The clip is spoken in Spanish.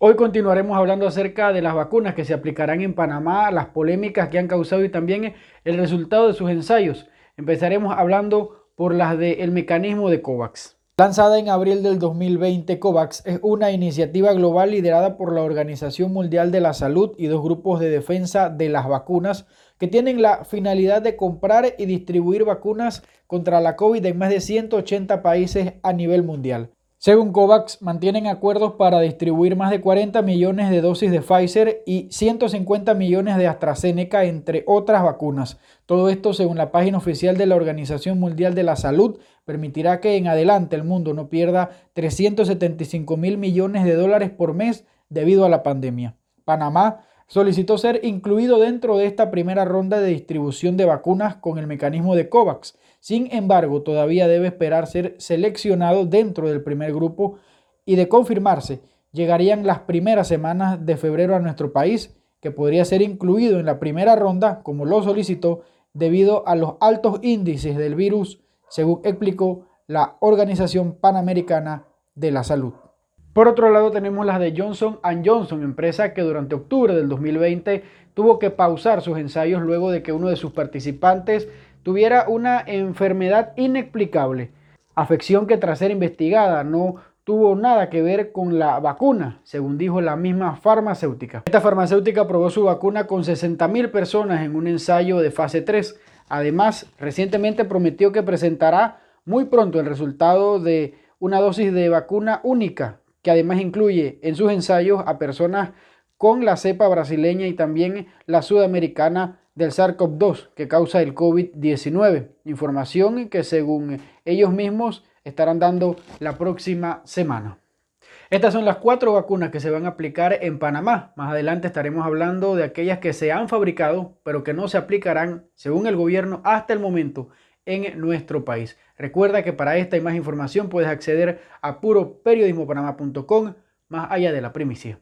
Hoy continuaremos hablando acerca de las vacunas que se aplicarán en Panamá, las polémicas que han causado y también el resultado de sus ensayos. Empezaremos hablando por las del mecanismo de COVAX. Lanzada en abril del 2020, COVAX es una iniciativa global liderada por la Organización Mundial de la Salud y dos grupos de defensa de las vacunas que tienen la finalidad de comprar y distribuir vacunas contra la COVID en más de 180 países a nivel mundial. Según COVAX, mantienen acuerdos para distribuir más de 40 millones de dosis de Pfizer y 150 millones de AstraZeneca, entre otras vacunas. Todo esto, según la página oficial de la Organización Mundial de la Salud, permitirá que en adelante el mundo no pierda 375 mil millones de dólares por mes debido a la pandemia. Panamá solicitó ser incluido dentro de esta primera ronda de distribución de vacunas con el mecanismo de COVAX sin embargo, todavía debe esperar ser seleccionado dentro del primer grupo y de confirmarse, llegarían las primeras semanas de febrero a nuestro país, que podría ser incluido en la primera ronda, como lo solicitó, debido a los altos índices del virus, según explicó la Organización Panamericana de la Salud. Por otro lado, tenemos las de Johnson Johnson, empresa que durante octubre del 2020 tuvo que pausar sus ensayos luego de que uno de sus participantes tuviera una enfermedad inexplicable, afección que tras ser investigada no tuvo nada que ver con la vacuna, según dijo la misma farmacéutica. Esta farmacéutica probó su vacuna con 60.000 personas en un ensayo de fase 3. Además, recientemente prometió que presentará muy pronto el resultado de una dosis de vacuna única, que además incluye en sus ensayos a personas con la cepa brasileña y también la sudamericana del SARS-CoV-2 que causa el COVID-19. Información que según ellos mismos estarán dando la próxima semana. Estas son las cuatro vacunas que se van a aplicar en Panamá. Más adelante estaremos hablando de aquellas que se han fabricado, pero que no se aplicarán, según el gobierno, hasta el momento en nuestro país. Recuerda que para esta y más información puedes acceder a puroperiodismopanamá.com más allá de la primicia.